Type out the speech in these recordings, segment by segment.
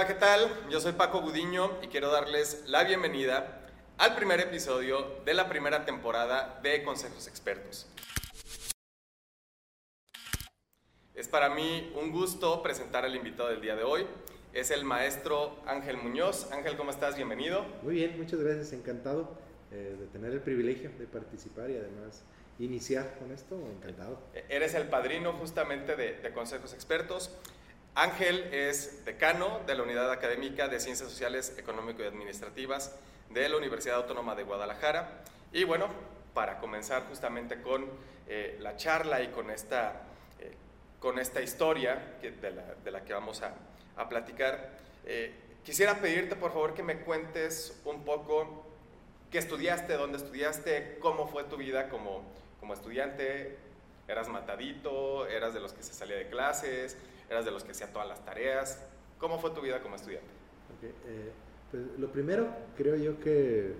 Hola, ¿qué tal? Yo soy Paco Gudiño y quiero darles la bienvenida al primer episodio de la primera temporada de Consejos Expertos. Es para mí un gusto presentar al invitado del día de hoy. Es el maestro Ángel Muñoz. Ángel, ¿cómo estás? Bienvenido. Muy bien, muchas gracias. Encantado eh, de tener el privilegio de participar y además iniciar con esto. Encantado. Eres el padrino justamente de, de Consejos Expertos. Ángel es decano de la Unidad Académica de Ciencias Sociales, Económico y Administrativas de la Universidad Autónoma de Guadalajara. Y bueno, para comenzar justamente con eh, la charla y con esta, eh, con esta historia de, la, que vamos a, a platicar, eh, quisiera pedirte por favor que me cuentes un poco qué estudiaste, dónde estudiaste, cómo fue tu vida como, como estudiante, eras matadito, eras de los que se salía de clases, eras de los que hacía todas las tareas. ¿Cómo fue tu vida como estudiante? Eh, pues lo primero creo yo que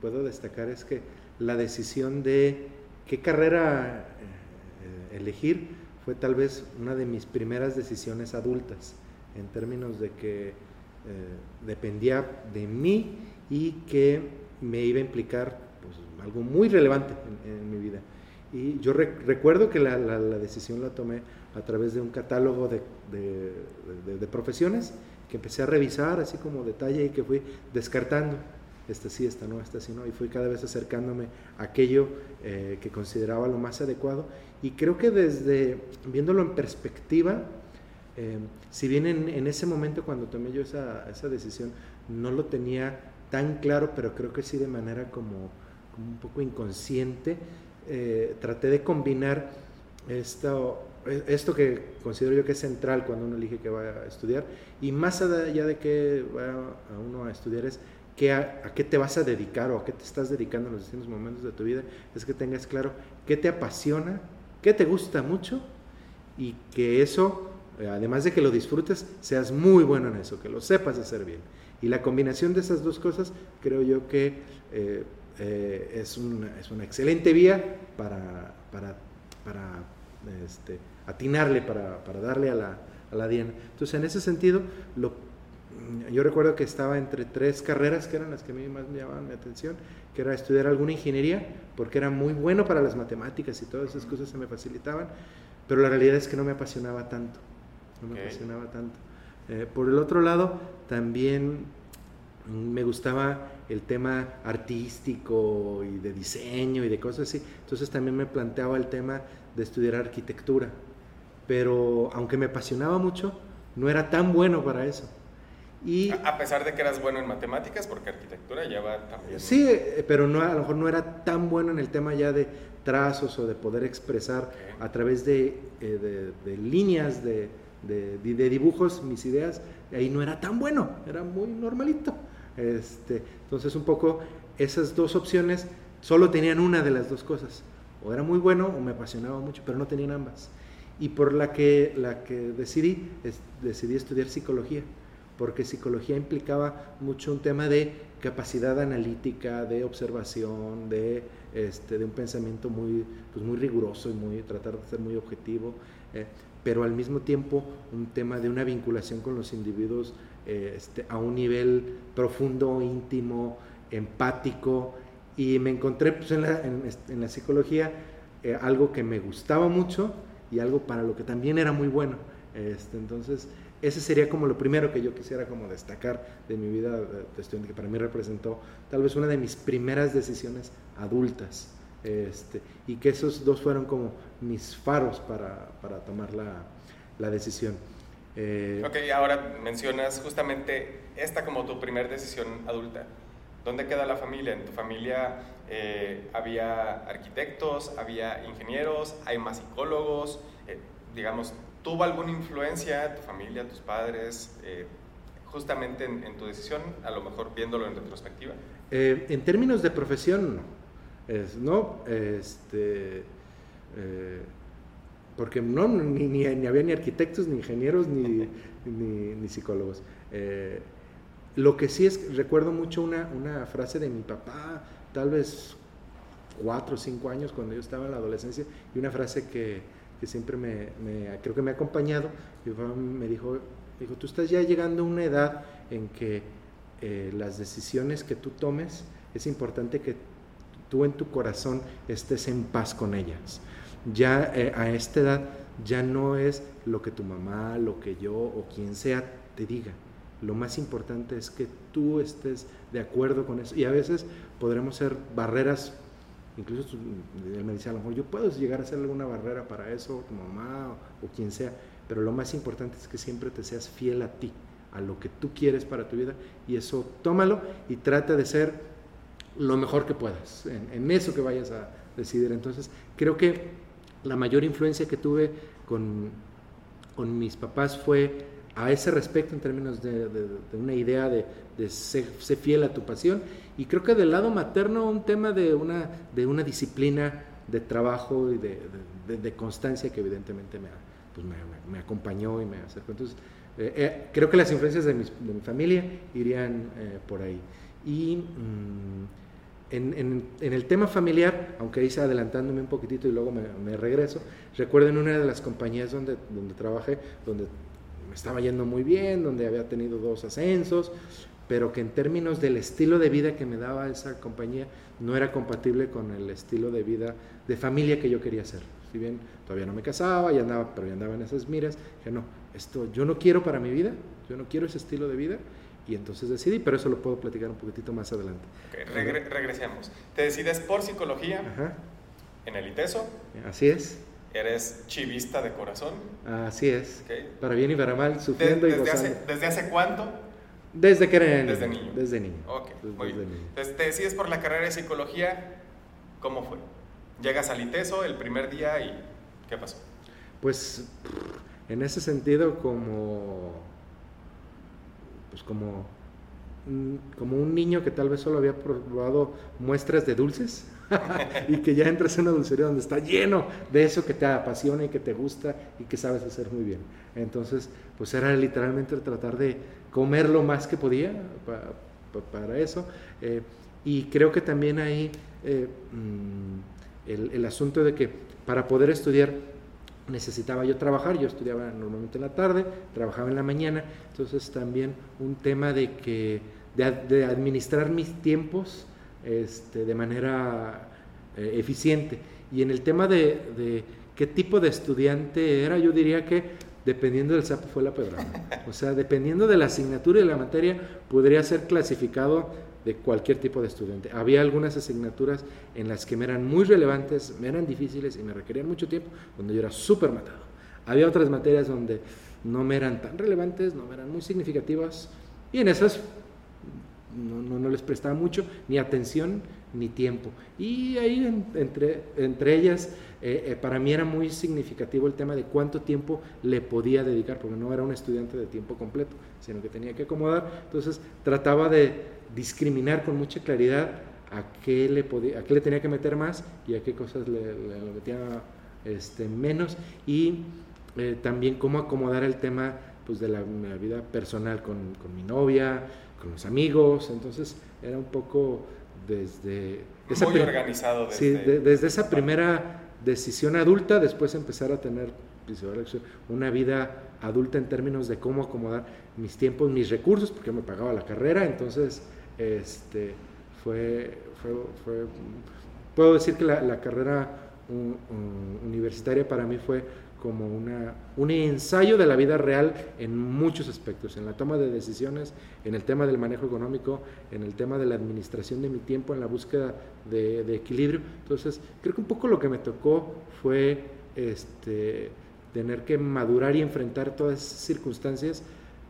puedo destacar es que la decisión de qué carrera eh, elegir fue tal vez una de mis primeras decisiones adultas, en términos de que eh, dependía de mí y que me iba a implicar pues, algo muy relevante en mi vida. Y yo re recuerdo que la, la, la, decisión la tomé a través de un catálogo de, de, de, de, profesiones que empecé a revisar así como detalle y que fui descartando. Esta sí, esta no, esta sí no. Y fui cada vez acercándome a aquello eh, que consideraba lo más adecuado. Y creo que desde, viéndolo en perspectiva, eh, si bien en, en, ese momento cuando tomé yo esa, esa decisión no lo tenía tan claro, pero creo que sí de manera como, como un poco inconsciente, eh, traté de combinar esto, esto que considero yo que es central cuando uno elige que va a estudiar y más allá de que va a uno a estudiar es que a, qué te vas a dedicar o a qué te estás dedicando en los distintos momentos de tu vida, es que tengas claro qué te apasiona, qué te gusta mucho y que eso, además de que lo disfrutes, seas muy bueno en eso, que lo sepas hacer bien. Y la combinación de esas dos cosas creo yo que eh, eh, es, una, es, una, excelente vía para, para, para este, atinarle, para, para darle a la, a la, diana. Entonces, en ese sentido, lo, yo recuerdo que estaba entre tres carreras que eran las que a mí más me llamaban mi atención, que era estudiar alguna ingeniería, porque era muy bueno para las matemáticas y todas esas cosas se me facilitaban, pero la realidad es que no me apasionaba tanto, no me okay. apasionaba tanto. Eh, por el otro lado, también me gustaba el tema artístico y de diseño y de cosas así. Entonces también me planteaba el tema de estudiar arquitectura. Pero aunque me apasionaba mucho, no era tan bueno para eso. Y, a pesar de que eras bueno en matemáticas, porque arquitectura lleva también... Sí, pero no, a lo mejor no era tan bueno en el tema ya de trazos o de poder expresar okay. a través de, eh, de, de líneas, de, de, dibujos, mis ideas. Ahí no era tan bueno, era muy normalito. Este, entonces un poco esas dos opciones solo tenían una de las dos cosas. O era muy bueno o me apasionaba mucho, pero no tenían ambas. Y por la que, la que decidí, decidí estudiar psicología, porque psicología implicaba mucho un tema de capacidad analítica, de observación, de, este, de un pensamiento muy, pues muy riguroso y muy, tratar de ser muy objetivo, eh, pero al mismo tiempo un tema de una vinculación con los individuos eh, este, a un nivel profundo, íntimo, empático, y me encontré pues, en, la, en, en, la, psicología eh, algo que me gustaba mucho y algo para lo que también era muy bueno. Este, entonces, ese sería como lo primero que yo quisiera como destacar de mi vida de estudiante, que para mí representó tal vez una de mis primeras decisiones adultas. Este, y que esos dos fueron como mis faros para, para tomar la, la decisión. Eh, ok, ahora mencionas justamente esta como tu primera decisión adulta. ¿Dónde queda la familia? ¿En tu familia eh, había arquitectos, había ingenieros, hay más psicólogos? Eh, digamos, ¿tuvo alguna influencia tu familia, tus padres, eh, justamente en, en, tu decisión, a lo mejor viéndolo en retrospectiva? En términos de profesión, no. Es, no, este, porque no, ni, ni, ni, había ni arquitectos, ni ingenieros, ni, ni, ni psicólogos. Eh, lo que sí es, recuerdo mucho una, una frase de mi papá, tal vez cuatro o cinco años cuando yo estaba en la adolescencia, y una frase que, que siempre me, me, creo que me ha acompañado, mi papá me dijo, Dijo, tú estás ya llegando a una edad en que eh, las decisiones que tú tomes, es importante que tú en tu corazón estés en paz con ellas. Ya eh, a esta edad ya no es lo que tu mamá, lo que yo o quien sea te diga. Lo más importante es que tú estés de acuerdo con eso. Y a veces podremos ser barreras, incluso él me dice, a lo mejor yo puedo llegar a ser alguna barrera para eso, tu mamá o, quien sea, pero lo más importante es que siempre te seas fiel a ti, a lo que tú quieres para tu vida y eso tómalo y trata de ser lo mejor que puedas en eso que vayas a decidir. Entonces, creo que la mayor influencia que tuve con, con mis papás fue a ese respecto en términos de, de, una idea de, de ser, ser, fiel a tu pasión. Y creo que del lado materno un tema de una, de una disciplina de trabajo y de, constancia que evidentemente me, pues me, acompañó y me acercó. Entonces, eh, eh, creo que las influencias de, mis, mi familia irían eh, por ahí. Y mmm, en, en, en, el tema familiar, aunque hice adelantándome un poquitito y luego me, me regreso, recuerdo en una de las compañías donde, donde trabajé, donde me estaba yendo muy bien, donde había tenido dos ascensos, pero que en términos del estilo de vida que me daba esa compañía no era compatible con el estilo de vida de familia que yo quería hacer. Si bien todavía no me casaba, ya andaba, pero ya andaba en esas miras, que no, esto yo no quiero para mi vida, yo no quiero ese estilo de vida, y entonces decidí, pero eso lo puedo platicar un poquitito más adelante. Okay, regre regresemos. Te decides por psicología Ajá. en el ITESO. Así es. ¿Eres chivista de corazón? Así es. Okay. Para bien y para mal, sufriendo de, desde y gozando. Hace, ¿Desde hace cuánto? Desde que era Desde niño. Desde niño. Ok, desde, muy bien. Entonces te decides por la carrera de psicología, ¿cómo fue? Llegas al ITESO el primer día y ¿qué pasó? Pues en ese sentido como pues como como un niño que tal vez solo había probado muestras de dulces y que ya entras en una dulcería donde está lleno de eso que te apasiona y que te gusta y que sabes hacer muy bien. Entonces, pues era literalmente tratar de comer lo más que podía para, para eso. Eh, y creo que también hay eh, el, el asunto de que para poder estudiar necesitaba yo trabajar, yo estudiaba normalmente en la tarde, trabajaba en la mañana, entonces también un tema de que de, administrar mis tiempos este, de manera eh, eficiente. Y en el tema de, de, qué tipo de estudiante era, yo diría que dependiendo del SAP fue la pedrada. O sea, dependiendo de la asignatura y de la materia, podría ser clasificado de cualquier tipo de estudiante. Había algunas asignaturas en las que me eran muy relevantes, me eran difíciles y me requerían mucho tiempo, donde yo era súper matado. Había otras materias donde no me eran tan relevantes, no me eran muy significativas, y en esas no, no, no les prestaba mucho, ni atención, ni tiempo. Y ahí en, entre, entre ellas, eh, eh, para mí era muy significativo el tema de cuánto tiempo le podía dedicar, porque no era un estudiante de tiempo completo, sino que tenía que acomodar. Entonces trataba de discriminar con mucha claridad a qué le, podía, a qué le tenía que meter más y a qué cosas le, le metía este, menos. Y eh, también cómo acomodar el tema pues, de la, la vida personal con, con mi novia, con los amigos, entonces era un poco desde... Esa Muy organizado desde... Sí, de, desde esa primera decisión adulta, después empezar a tener una vida adulta en términos de cómo acomodar mis tiempos, mis recursos, porque me pagaba la carrera, entonces este, fue, fue, fue puedo decir que la, carrera un, un, universitaria para mí fue como una, un ensayo de la vida real en muchos aspectos, en la toma de decisiones, en el tema del manejo económico, en el tema de la administración de mi tiempo, en la búsqueda de, de equilibrio. Entonces, creo que un poco lo que me tocó fue este, tener que madurar y enfrentar todas esas circunstancias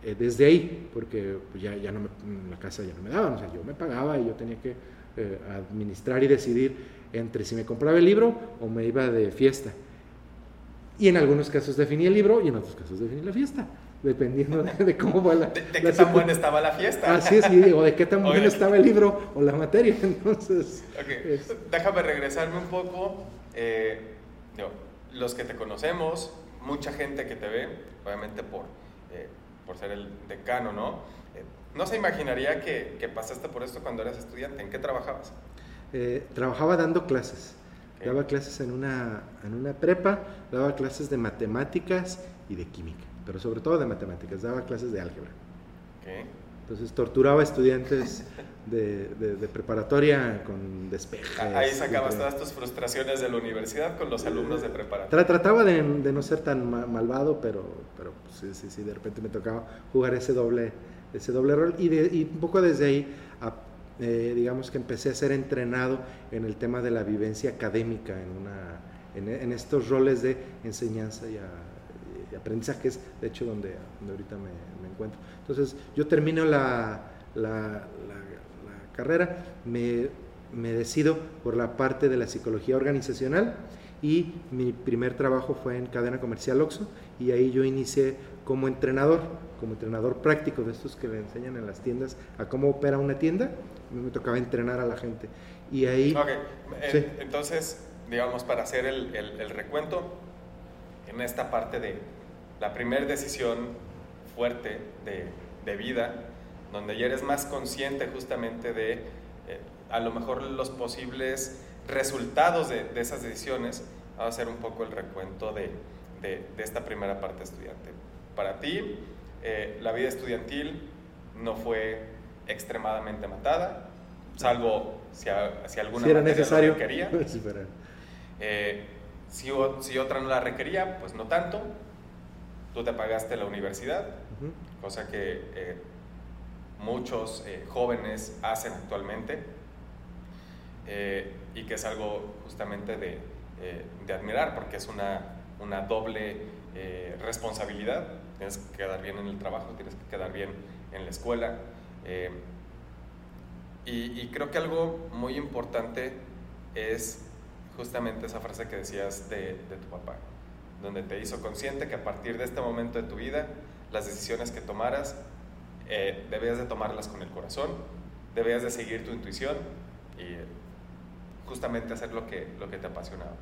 eh, desde ahí, porque pues, ya, ya no me, la casa ya no me daban, o sea, yo me pagaba y yo tenía que eh, administrar y decidir entre si me compraba el libro o me iba de fiesta. Y en algunos casos definía el libro y en otros casos definía la fiesta, dependiendo de, de cómo va la. ¿De, de qué tan buena estaba la fiesta? Así es, y, o de qué tan bueno estaba el libro o la materia. Entonces. Okay. Es... Déjame regresarme un poco. Eh, no, los que te conocemos, mucha gente que te ve, obviamente por, eh, por ser el decano, ¿no? Eh, no se imaginaría que, que, pasaste por esto cuando eras estudiante. ¿En qué trabajabas? trabajaba dando clases. Daba clases en una, en una prepa, daba clases de matemáticas y de química. pero sobre todo de matemáticas, daba clases de álgebra. Entonces torturaba estudiantes de, de, preparatoria con despejes. Ahí sacabas todas tus frustraciones de la universidad con los alumnos de preparatoria. Trataba de, de no ser tan malvado, pero, pero sí, sí, sí, de repente me tocaba jugar ese doble, ese doble rol y, de, y un poco desde ahí, eh, digamos que empecé a ser entrenado en el tema de la vivencia académica, en, una, en, estos roles de enseñanza y, aprendizaje, es de hecho donde, donde ahorita me, me, encuentro. Entonces yo termino la, la carrera, me, me decido por la parte de la psicología organizacional y mi primer trabajo fue en cadena comercial Oxxo y ahí yo inicié como entrenador, como entrenador práctico de estos que le enseñan en las tiendas a cómo opera una tienda, me tocaba entrenar a la gente. Y ahí... Eh, entonces, digamos, para hacer el, el, recuento, en esta parte de la primera decisión fuerte de, de vida, donde ya eres más consciente justamente de eh, a lo mejor los posibles resultados de, de, esas decisiones, va a hacer un poco el recuento de, de, esta primera parte estudiante. Para ti, eh, la vida estudiantil no fue extremadamente matada, salvo si, si alguna si era necesario. requería. eh, si, si, otra no la requería, pues no tanto. Tú te pagaste la universidad, cosa que muchos eh, jóvenes hacen actualmente eh, y que es algo justamente de, eh, de admirar porque es una, una doble responsabilidad. Tienes que quedar bien en el trabajo, tienes que quedar bien en la escuela. Y, y, creo que algo muy importante es justamente esa frase que decías de, de tu papá, donde te hizo consciente que a partir de este momento de tu vida, las decisiones que tomaras eh, debías de tomarlas con el corazón, debías de seguir tu intuición y justamente hacer lo que, lo que te apasionaba.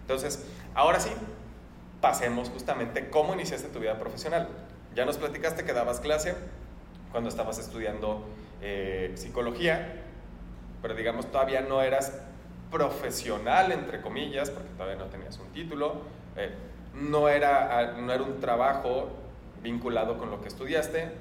Entonces, ahora sí, pasemos justamente cómo iniciaste tu vida profesional. Ya nos platicaste que dabas clase cuando estabas estudiando eh, psicología, pero digamos todavía no eras profesional, entre comillas, porque todavía no tenías un título, eh, no, era, no era un trabajo vinculado con lo que estudiaste,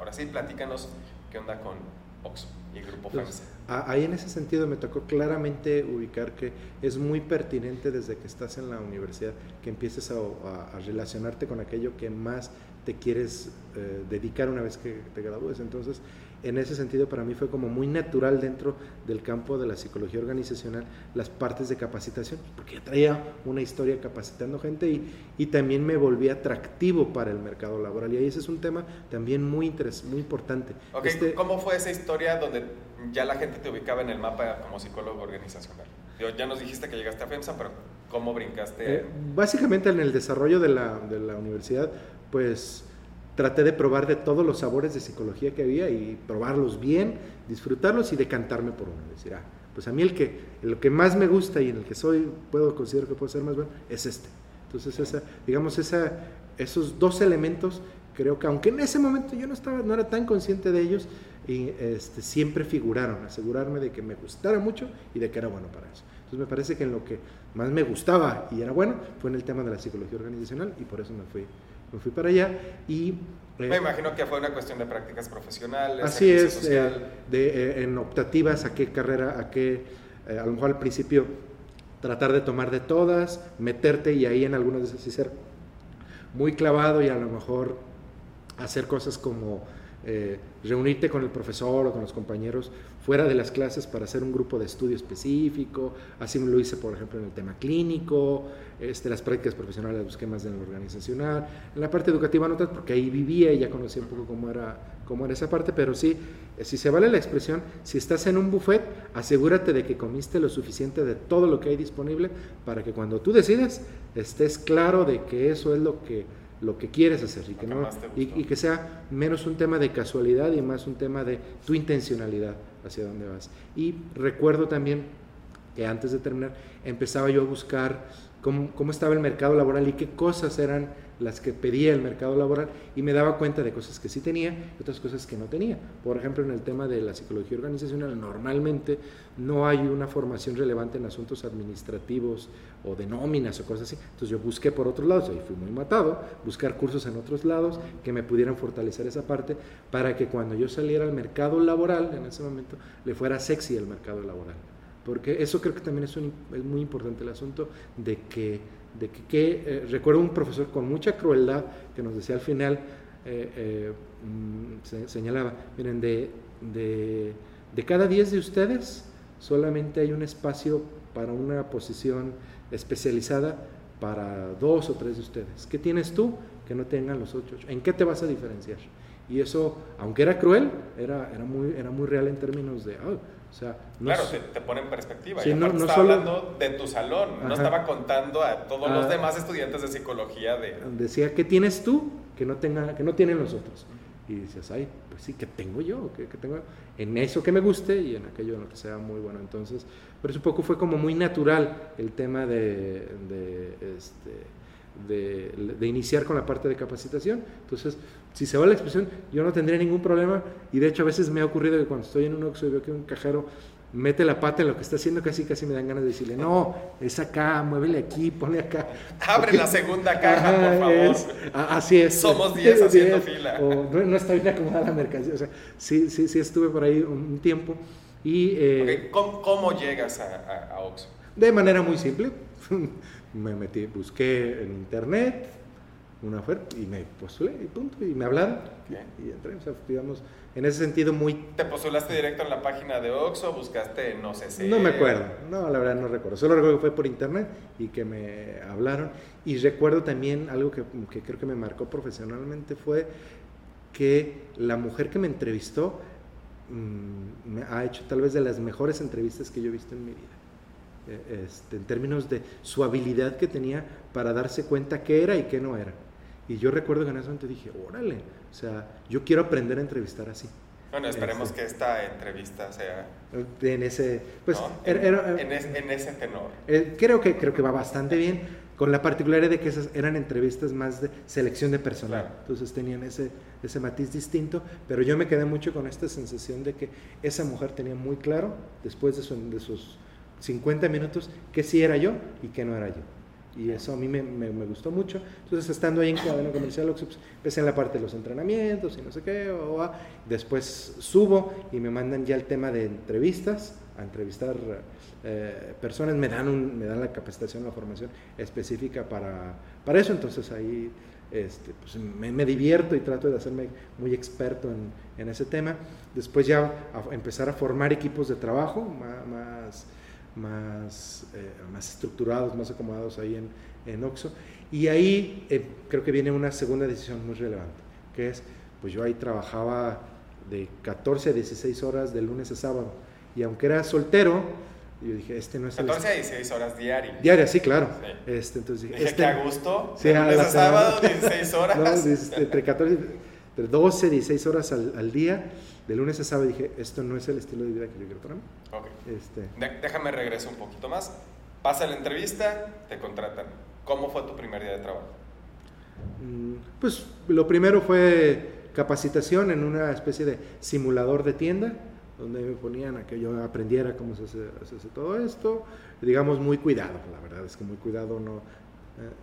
Ahora sí, platícanos qué onda con Oxxo y el Grupo FEMSA. Ahí en ese sentido me tocó claramente ubicar que es muy pertinente desde que estás en la universidad que empieces a, relacionarte con aquello que más te quieres eh, dedicar una vez que te gradúes. Entonces, en ese sentido para mí fue como muy natural dentro del campo de la psicología organizacional las partes de capacitación, porque ya traía una historia capacitando gente y, y también me volví atractivo para el mercado laboral. Y ahí ese es un tema también muy, interes muy importante. Este ¿Cómo fue esa historia donde ya la gente te ubicaba en el mapa como psicólogo organizacional? Ya nos dijiste que llegaste a FEMSA, pero ¿cómo brincaste? Eh, básicamente en el desarrollo de la, de la universidad, pues traté de probar de todos los sabores de psicología que había y probarlos bien, disfrutarlos y decantarme por uno. Decir, ah, pues a mí el que, lo que más me gusta y en el que soy, puedo considerar que puedo ser más bueno, es este. Entonces, esa, digamos, esa, esos dos elementos, creo que aunque en ese momento yo no, estaba, no era tan consciente de ellos, y, este, siempre figuraron, asegurarme de que me gustara mucho y de que era bueno para eso. Entonces me parece que en lo que más me gustaba y era bueno fue en el tema de la psicología organizacional y por eso me fui me fui para allá y... Eh, me imagino que fue una cuestión de prácticas profesionales. Así es, eh, de, eh, en optativas, a qué carrera, a qué, a lo mejor al principio tratar de tomar de todas, meterte y ahí en algunas de esas sí ser muy clavado y a lo mejor hacer cosas como reunirte con el profesor o con los compañeros fuera de las clases para hacer un grupo de estudio específico, así lo hice por ejemplo en el tema clínico, este, las prácticas profesionales busqué más en lo organizacional, en la parte educativa no tanto porque ahí vivía y ya conocía un poco cómo era, cómo era esa parte, pero sí, eh, si se vale la expresión, si estás en un buffet, asegúrate de que comiste lo suficiente de todo lo que hay disponible para que cuando tú decides estés claro de que eso es lo que lo que quieres hacer y que, no, y, que sea menos un tema de casualidad y más un tema de tu intencionalidad hacia dónde vas. Y recuerdo también que antes de terminar empezaba yo a buscar cómo, cómo estaba el mercado laboral y qué cosas eran las que pedía el mercado laboral y me daba cuenta de cosas que sí tenía y otras cosas que no tenía. Por ejemplo, en el tema de la psicología organizacional, normalmente no hay una formación relevante en asuntos administrativos o de nóminas o cosas así. Entonces yo busqué por otros lados, ahí fui muy matado, buscar cursos en otros lados que me pudieran fortalecer esa parte para que cuando yo saliera al mercado laboral, en ese momento, le fuera sexy el mercado laboral. Porque eso creo que también es, es muy importante el asunto de que de que, eh, recuerdo un profesor con mucha crueldad que nos decía al final, eh, eh, mm, señalaba, miren, de, de, de cada 10 de ustedes solamente hay un espacio para una posición especializada para dos o tres de ustedes. ¿Qué tienes tú que no tengan los otros? ¿En qué te vas a diferenciar? Y eso, aunque era cruel, era, era, muy, era muy real en términos de, oh, o sea, claro, te, pone en perspectiva. no, estaba hablando de tu salón, no estaba contando a todos los ah. demás estudiantes de psicología de... Decía, ¿qué tienes tú que no, tenga, que no tienen los otros? Y dices, ay, pues sí, ¿qué tengo yo? ¿Qué, tengo en eso que me guste y en aquello en lo que sea muy bueno? Entonces, por eso un poco fue como muy natural el tema de, de, este, de, de iniciar con la parte de capacitación. Entonces, si se va la expresión, yo no tendría ningún problema. Y de hecho, a veces me ha ocurrido que cuando estoy en un Oxxo y veo que un cajero mete la pata en lo que está haciendo, casi casi me dan ganas de decirle, no, es acá, muévele aquí, pone acá. Abre la segunda caja, por favor. así es. Somos 10 haciendo fila. O no, está bien acomodada la mercancía. O sea, sí, sí, sí estuve por ahí un tiempo. Y, eh, ¿Cómo, llegas a, a, a Oxxo? De manera muy simple. Me metí, busqué en internet, una oferta y me postulé y punto, y me hablaron y, entré, o sea, digamos, en ese sentido muy... ¿Te postulaste directo en la página de Oxxo? ¿Buscaste no sé si...? No me acuerdo, no, la verdad no recuerdo, solo recuerdo que fue por internet y que me hablaron y recuerdo también algo que, que creo que me marcó profesionalmente fue que la mujer que me entrevistó mm, me ha hecho tal vez de las mejores entrevistas que yo he visto en mi vida. E, este, en términos de su habilidad que tenía para darse cuenta qué era y qué no era. Y yo recuerdo que en ese momento dije, órale, o sea, yo quiero aprender a entrevistar así. Bueno, esperemos este, que esta entrevista sea... En ese, pues, en, en, ese tenor. Eh, creo, que, creo que va bastante bien, con la particularidad de que esas eran entrevistas más de selección de personal. Entonces tenían ese, ese matiz distinto, pero yo me quedé mucho con esta sensación de que esa mujer tenía muy claro, después de, su, de sus 50 minutos, que sí era yo y que no era yo. Y eso a mí me, me, gustó mucho. Entonces, estando ahí en cadena comercial, pues, empecé en la parte de los entrenamientos y no sé qué. Después subo y me mandan ya el tema de entrevistas, a entrevistar eh, personas. Me dan, un, me dan la capacitación, la formación específica para, para eso. Entonces, ahí este, pues, me, divierto y trato de hacerme muy experto en, en ese tema. Después ya empezar a formar equipos de trabajo más, eh, más estructurados, más acomodados ahí en, en OXO. Y ahí eh, creo que viene una segunda decisión muy relevante, que es, pues yo ahí trabajaba de 14 a 16 horas de lunes a sábado. Y aunque era soltero, yo dije, este no es 14 a 16 horas diarias. Diarias, sí, claro. Este, entonces dije, este, a gusto, sí, lunes a sábado, 16 horas. no, entre 14, entre 12, 16 horas al, al día de lunes a sábado dije, esto no es el estilo de vida que yo quiero para mí. Este... déjame regreso un poquito más. Pasa la entrevista, te contratan. ¿Cómo fue tu primer día de trabajo? Mm, pues lo primero fue capacitación en una especie de simulador de tienda, donde me ponían a que yo aprendiera cómo se hace, todo esto, digamos muy cuidado, la verdad es que muy cuidado no.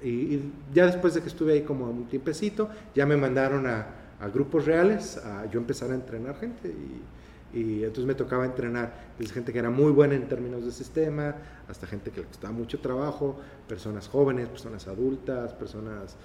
Eh, y, ya después de que estuve ahí como un tiempecito, ya me mandaron a, a grupos reales, a yo empezar a entrenar gente y, y, entonces me tocaba entrenar desde gente que era muy buena en términos de sistema, hasta gente que le costaba mucho trabajo, personas jóvenes, personas adultas, personas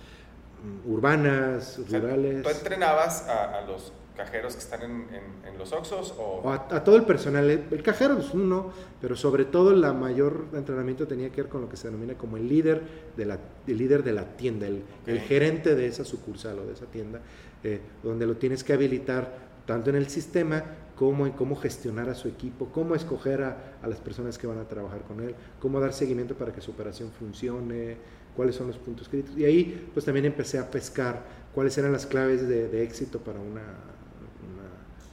urbanas, rurales. ¿Tú entrenabas a, a, los cajeros que están en, en, los Oxos? O... A, a, todo el personal, el, cajero es uno, pero sobre todo la mayor entrenamiento tenía que ver con lo que se denomina como el líder de la, el líder de la tienda, el, el gerente de esa sucursal o de esa tienda eh, donde lo tienes que habilitar tanto en el sistema como en cómo gestionar a su equipo, cómo escoger a, las personas que van a trabajar con él, cómo dar seguimiento para que su operación funcione, cuáles son los puntos críticos. Y ahí pues también empecé a pescar cuáles eran las claves de, éxito para una,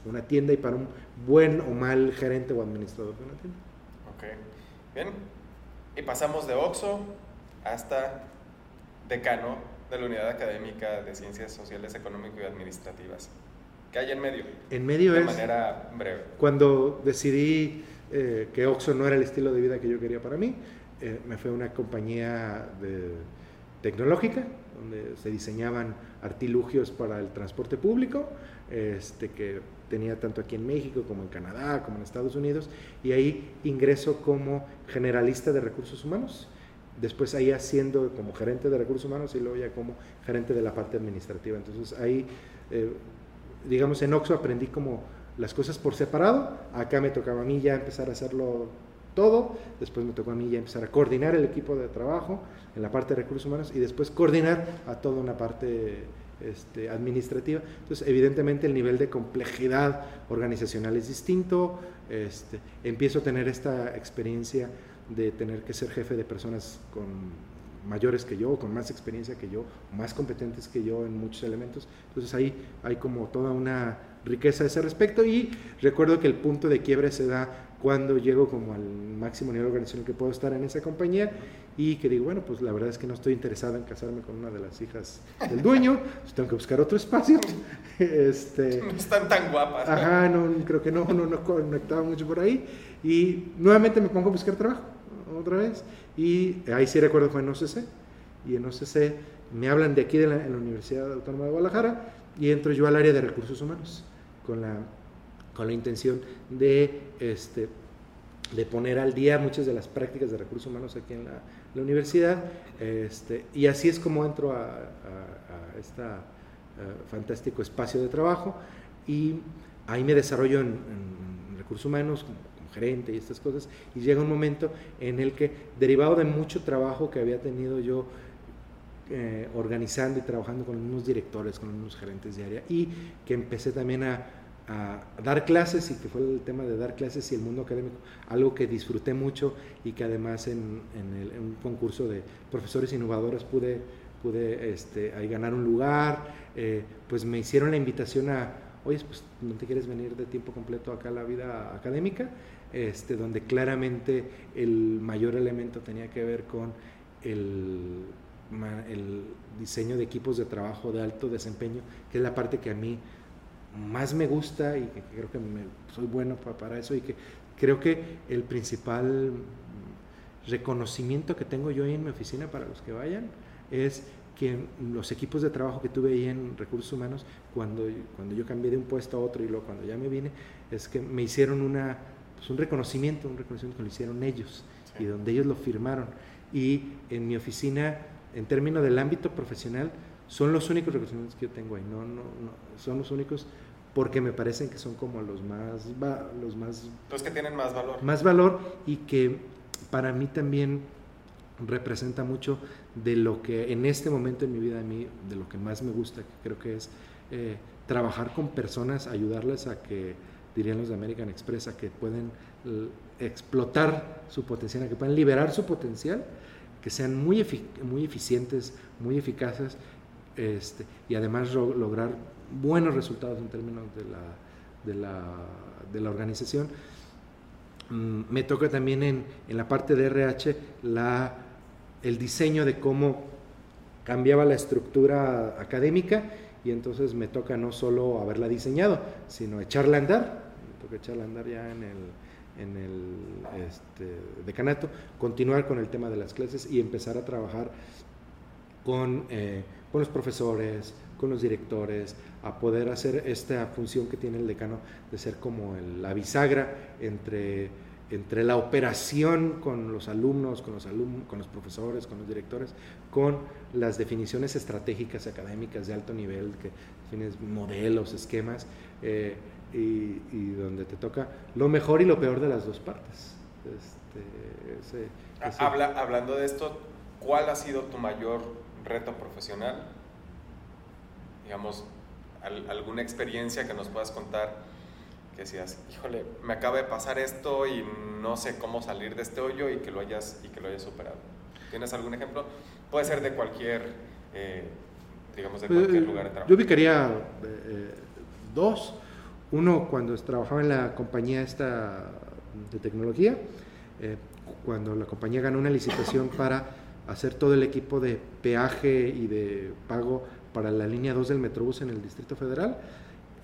una, tienda y para un buen o mal gerente o administrador de una tienda. Ok, bien. Y pasamos de Oxo hasta Decano de la Unidad Académica de Ciencias Sociales, Económico y Administrativas. ¿Qué hay en medio? En medio de es... manera breve. Cuando decidí eh, que Oxxo no era el estilo de vida que yo quería para mí, eh, me fue una compañía de, tecnológica, donde se diseñaban artilugios para el transporte público, este, que tenía tanto aquí en México como en Canadá, como en Estados Unidos, y ahí ingreso como generalista de recursos humanos después ahí haciendo como gerente de recursos humanos y luego ya como gerente de la parte administrativa. Entonces ahí, eh, digamos, en Oxo aprendí como las cosas por separado, acá me tocaba a mí ya empezar a hacerlo todo, después me tocó a mí ya empezar a coordinar el equipo de trabajo en la parte de recursos humanos y después coordinar a toda una parte este, administrativa. Entonces, evidentemente el nivel de complejidad organizacional es distinto, este, empiezo a tener esta experiencia de tener que ser jefe de personas con mayores que yo, con más experiencia que yo, más competentes que yo en muchos elementos. Entonces ahí hay como toda una riqueza a ese respecto y recuerdo que el punto de quiebre se da cuando llego como al máximo nivel organizacional que puedo estar en esa compañía y que digo, bueno, pues la verdad es que no estoy interesado en casarme con una de las hijas del dueño, pues tengo que buscar otro espacio. este, no están tan guapas. Ajá, no, creo que no, no, no conectaba mucho por ahí y nuevamente me pongo a buscar trabajo otra vez. Y ahí sí recuerdo fue en OCC. Y en OCC me hablan de aquí de la, en la Universidad Autónoma de Guadalajara y entro yo al área de recursos humanos con la, con la intención de, este, de poner al día muchas de las prácticas de recursos humanos aquí en la, la universidad. Este, y así es como entro a, a, este fantástico espacio de trabajo y ahí me desarrollo en, en recursos humanos gerente y estas cosas, y llega un momento en el que, derivado de mucho trabajo que había tenido yo eh, organizando y trabajando con unos directores, con unos gerentes de área, y que empecé también a, dar clases, y que fue el tema de dar clases y el mundo académico, algo que disfruté mucho y que además en, un concurso de profesores innovadores pude, pude este, ahí ganar un lugar, eh, pues me hicieron la invitación a, oye, pues no te quieres venir de tiempo completo acá a la vida académica, este, donde claramente el mayor elemento tenía que ver con el, el, diseño de equipos de trabajo de alto desempeño, que es la parte que a mí más me gusta y que creo que soy bueno para, eso y que creo que el principal reconocimiento que tengo yo ahí en mi oficina para los que vayan es que los equipos de trabajo que tuve ahí en recursos humanos, cuando, cuando yo cambié de un puesto a otro y luego cuando ya me vine, es que me hicieron una pues, un reconocimiento, un reconocimiento que lo hicieron ellos y donde ellos lo firmaron. Y en mi oficina, en términos del ámbito profesional, son los únicos reconocimientos que yo tengo ahí, no, no, no, son los únicos porque me parecen que son como los más, los más... Los que tienen más valor. Más valor y que para mí también representa mucho de lo que en este momento en mi vida a mí, de lo que más me gusta, que creo que es eh, trabajar con personas, ayudarles a que dirían los de American Express, a que pueden explotar su potencial, a que puedan liberar su potencial, que sean muy, muy eficientes, muy eficaces este, y además lograr buenos resultados en términos de la, de la, de la organización. Mm, me toca también en, en, la parte de RH la, el diseño de cómo cambiaba la estructura académica y entonces me toca no solo haberla diseñado, sino echarla a andar, me toca echarla a andar ya en el, en el este, decanato, continuar con el tema de las clases y empezar a trabajar con, eh, con los profesores, con los directores, a poder hacer esta función que tiene el decano de ser como la bisagra entre entre la operación con los alumnos, con los, alumnos, con los profesores, con los directores, con las definiciones estratégicas académicas de alto nivel, que tienes modelos, esquemas, eh, y, donde te toca lo mejor y lo peor de las dos partes. Este, hablando de esto, ¿cuál ha sido tu mayor reto profesional? Digamos, alguna experiencia que nos puedas contar que decías, híjole, me acaba de pasar esto y no sé cómo salir de este hoyo y que lo hayas, y que lo hayas superado. ¿Tienes algún ejemplo? Puede ser de cualquier, eh, digamos, de pues, cualquier lugar de trabajo. Yo ubicaría eh, dos. Uno, cuando trabajaba en la compañía esta de tecnología, eh, cuando la compañía ganó una licitación para hacer todo el equipo de peaje y de pago para la línea 2 del Metrobús en el Distrito Federal,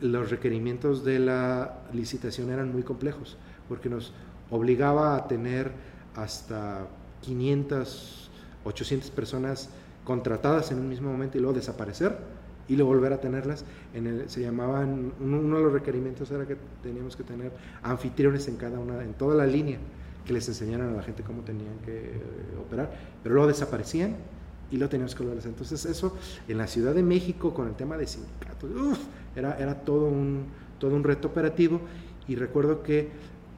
los requerimientos de la licitación eran muy complejos, porque nos obligaba a tener hasta 500, 800 personas contratadas en un mismo momento y luego desaparecer y luego volver a tenerlas. En el, se llamaban, uno de los requerimientos era que teníamos que tener anfitriones en cada una, en toda la línea, que les enseñaran a la gente cómo tenían que eh, operar, pero luego desaparecían y lo teníamos que volver a hacer. Entonces eso en la Ciudad de México con el tema de sindicatos, era, era todo, un, todo un reto operativo y recuerdo que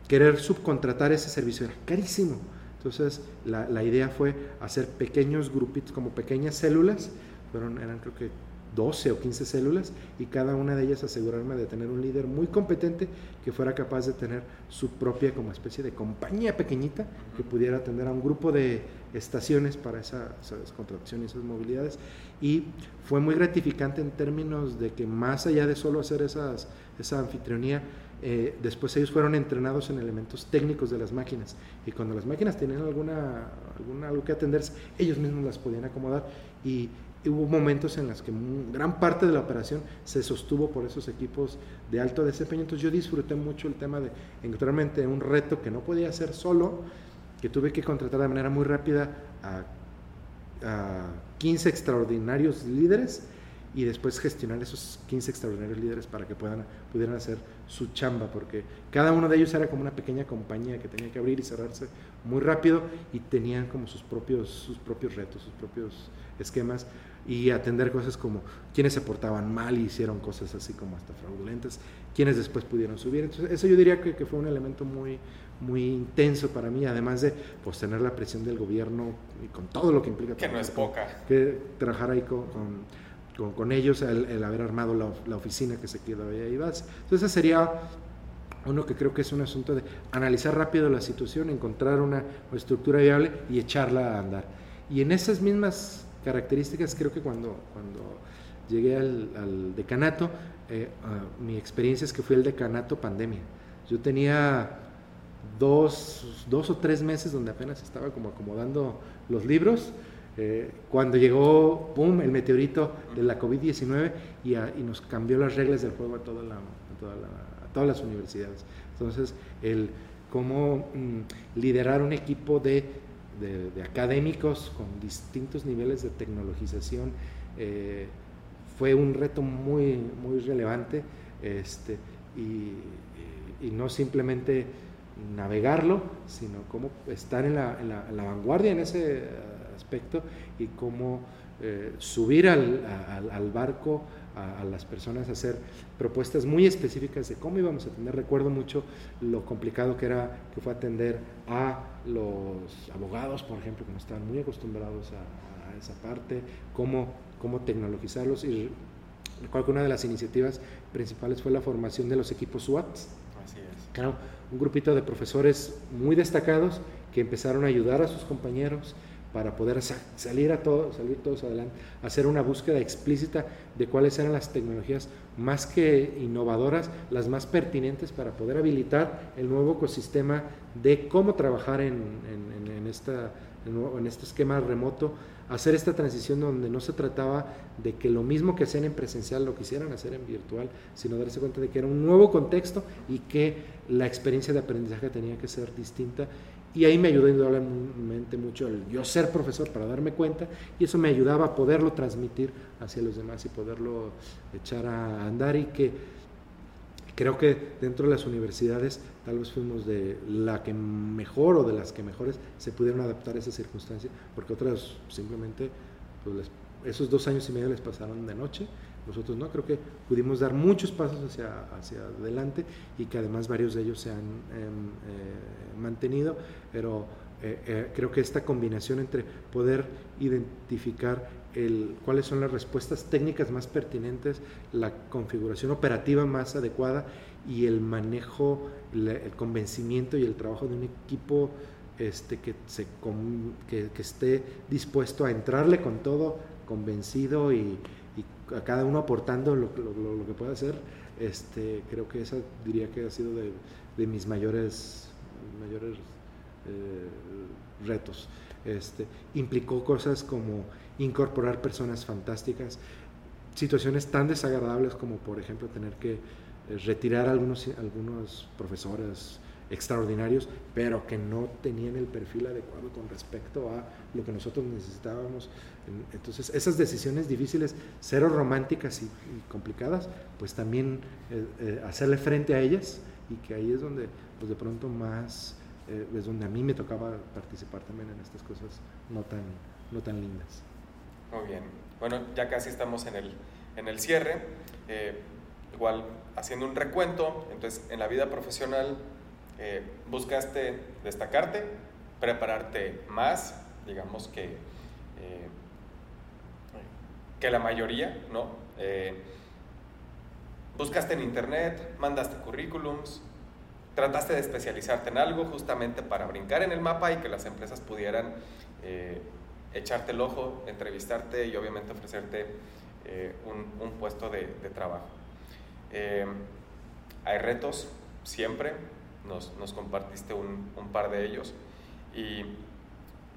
querer subcontratar ese servicio era carísimo. Entonces la, la idea fue hacer pequeños grupitos, como pequeñas células, fueron, eran creo que 12 o 15 células y cada una de ellas asegurarme de tener un líder muy competente que fuera capaz de tener su propia como especie de compañía pequeñita que pudiera atender a un grupo de estaciones para esa, esas contrataciones, esas movilidades. Y fue muy gratificante en términos de que más allá de solo hacer esas, esa anfitrionía, eh, después ellos fueron entrenados en elementos técnicos de las máquinas. Y cuando las máquinas tenían alguna, alguna algo que atenderse, ellos mismos las podían acomodar. Y hubo momentos en los que gran parte de la operación se sostuvo por esos equipos de alto desempeño. Entonces yo disfruté mucho el tema de encontrarme un reto que no podía hacer solo, que tuve que contratar de manera muy rápida a, a 15 extraordinarios líderes y después gestionar esos 15 extraordinarios líderes para que puedan, pudieran hacer su chamba, porque cada uno de ellos era como una pequeña compañía que tenía que abrir y cerrarse muy rápido y tenían como sus propios, sus propios retos, sus propios esquemas y atender cosas como quienes se portaban mal y hicieron cosas así como hasta fraudulentas, quienes después pudieron subir. Entonces, eso yo diría que, que fue un elemento muy, muy intenso para mí, además de pues, tener la presión del gobierno y con todo lo que implica. Que no es poca. Que trabajar ahí con, con, con ellos, el, haber armado la, la, oficina que se quedó ahí. Entonces, ese sería uno que creo que es un asunto de analizar rápido la situación, encontrar una estructura viable y echarla a andar. Y en esas mismas características, creo que cuando, cuando llegué al, decanato, eh, ah, mi experiencia es que fue el decanato pandemia. Yo tenía dos, dos o tres meses donde apenas estaba como acomodando los libros. Eh, cuando llegó, boom, el meteorito de la COVID-19 y, nos cambió las reglas del juego a, toda la, a, todas las universidades. Entonces, el cómo mm, liderar un equipo de académicos con distintos niveles de tecnologización eh, fue un reto muy, muy relevante este, y, no simplemente navegarlo, sino cómo estar en la, vanguardia en ese aspecto y cómo eh, subir al, al barco a, las personas a hacer propuestas muy específicas de cómo íbamos a atender. Recuerdo mucho lo complicado que era, que fue atender a los abogados, por ejemplo, que no estaban muy acostumbrados a, esa parte, cómo, cómo tecnologizarlos. Y recuerdo que una de las iniciativas principales fue la formación de los equipos SWAT. Así es. Claro, un grupito de profesores muy destacados que empezaron a ayudar a sus compañeros para poder salir, a todos, salir todos adelante, hacer una búsqueda explícita de cuáles eran las tecnologías más que innovadoras, las más pertinentes para poder habilitar el nuevo ecosistema de cómo trabajar en, en, en este esquema remoto, hacer esta transición donde no se trataba de que lo mismo que hacían en presencial lo quisieran hacer en virtual, sino darse cuenta de que era un nuevo contexto y que la experiencia de aprendizaje tenía que ser distinta y ahí me ayudó indudablemente mucho el yo ser profesor para darme cuenta y eso me ayudaba a poderlo transmitir hacia los demás y poderlo echar a andar y que creo que dentro de las universidades tal vez fuimos de la que mejor o de las que mejores se pudieron adaptar a esa circunstancia porque otras simplemente pues esos dos años y medio les pasaron de noche nosotros no, creo que pudimos dar muchos pasos hacia, hacia adelante y que además varios de ellos se han em, eh, mantenido, pero eh, eh, creo que esta combinación entre poder identificar el, cuáles son las respuestas técnicas más pertinentes, la configuración operativa más adecuada y el manejo, el convencimiento y el trabajo de un equipo este, que, se, que, que esté dispuesto a entrarle con todo, convencido y, a cada uno aportando lo, lo, que pueda hacer, este, creo que esa diría que ha sido de, mis mayores, mayores eh, retos. este, implicó cosas como incorporar personas fantásticas, situaciones tan desagradables como por ejemplo tener que eh, retirar algunos, algunos profesores extraordinarios, pero que no tenían el perfil adecuado con respecto a lo que nosotros necesitábamos. Entonces, esas decisiones difíciles, cero románticas y, complicadas, pues también eh, eh, hacerle frente a ellas y que ahí es donde, pues de pronto más, eh, es donde a mí me tocaba participar también en estas cosas no tan, no tan lindas. Muy bien. Bueno, ya casi estamos en el, en el cierre. igual, haciendo un recuento, entonces, en la vida profesional, eh, buscaste destacarte, prepararte más, digamos que, eh, que la mayoría, ¿no? Eh, buscaste en internet, mandaste currículums, trataste de especializarte en algo justamente para brincar en el mapa y que las empresas pudieran echarte el ojo, entrevistarte y obviamente ofrecerte un, puesto de, de trabajo. hay retos siempre, nos, compartiste un, par de ellos. Y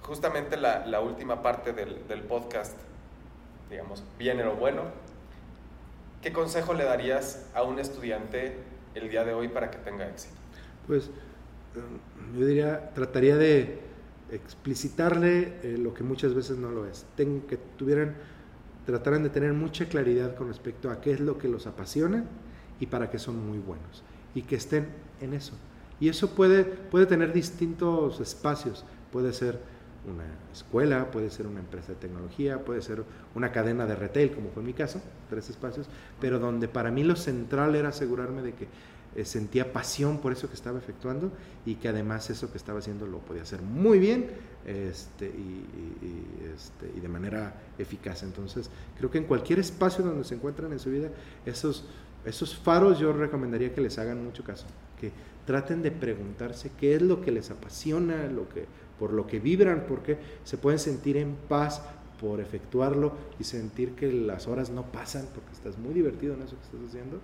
justamente la, última parte del, podcast, digamos, viene lo bueno. ¿Qué consejo le darías a un estudiante el día de hoy para que tenga éxito? Pues eh, yo diría, trataría de explicitarle eh, lo que muchas veces no lo es. Que tuvieran, trataran de tener mucha claridad con respecto a qué es lo que los apasiona y para qué son muy buenos. Y que estén en eso. Y eso puede, puede tener distintos espacios. Puede ser una escuela, puede ser una empresa de tecnología, puede ser una cadena de retail, como fue mi caso, tres espacios, pero donde para mí lo central era asegurarme de que eh, sentía pasión por eso que estaba efectuando y que además eso que estaba haciendo lo podía hacer muy bien este, y, este, y, de manera eficaz. Entonces, creo que en cualquier espacio donde se encuentran en su vida, esos, esos faros yo recomendaría que les hagan mucho caso, que traten de preguntarse qué es lo que les apasiona, lo que, por lo que vibran, porque se pueden sentir en paz por efectuarlo y sentir que las horas no pasan porque estás muy divertido en eso que estás haciendo,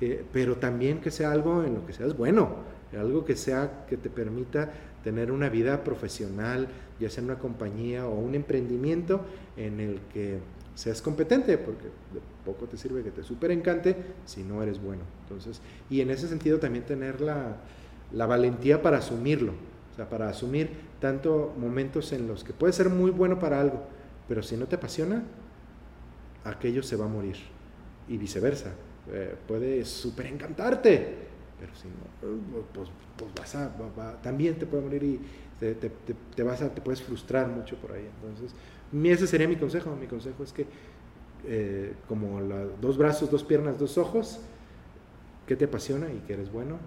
eh, pero también que sea algo en lo que seas bueno, algo que sea que te permita tener una vida profesional, ya sea en una compañía o un emprendimiento en el que seas competente, porque de poco te sirve que te super encante si no eres bueno. Entonces, y en ese sentido también tener la, la valentía para asumirlo, o sea, para asumir tanto momentos en los que puede ser muy bueno para algo, pero si no te apasiona, aquello se va a morir. Y viceversa, eh, puede super encantarte, pero si no, pues, pues vas a, también te puede morir y te, te, te, vas a, te puedes frustrar mucho por ahí. Entonces, ese sería mi consejo. Mi consejo es que, eh, como dos brazos, dos piernas, dos ojos, que te apasiona y que eres bueno.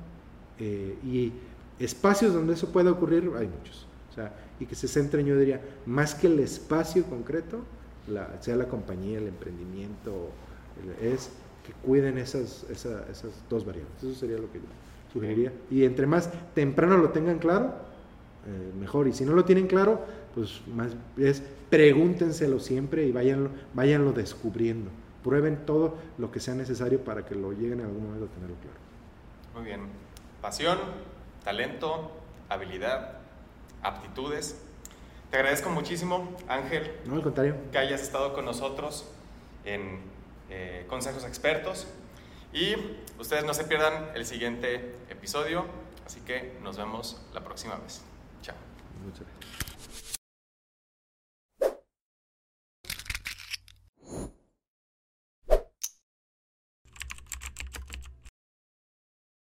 Eh, y espacios donde eso pueda ocurrir, hay muchos. O sea, y que se centren, yo diría, más que el espacio concreto, la, sea la compañía, el emprendimiento, es que cuiden esas, esas dos variables. Eso sería lo que yo sugeriría. Y entre más temprano lo tengan claro, eh, mejor. Y si no lo tienen claro, pues más es pregúntenselo siempre y váyanlo, váyanlo descubriendo. Prueben todo lo que sea necesario para que lo lleguen en algún momento a tenerlo claro. Muy bien. Pasión, talento, habilidad, aptitudes. Te agradezco muchísimo, Ángel. No, al contrario. Que hayas estado con nosotros en eh, Consejos Expertos. Y ustedes no se pierdan el siguiente episodio. Así que nos vemos la próxima vez. Chao. Muchas gracias.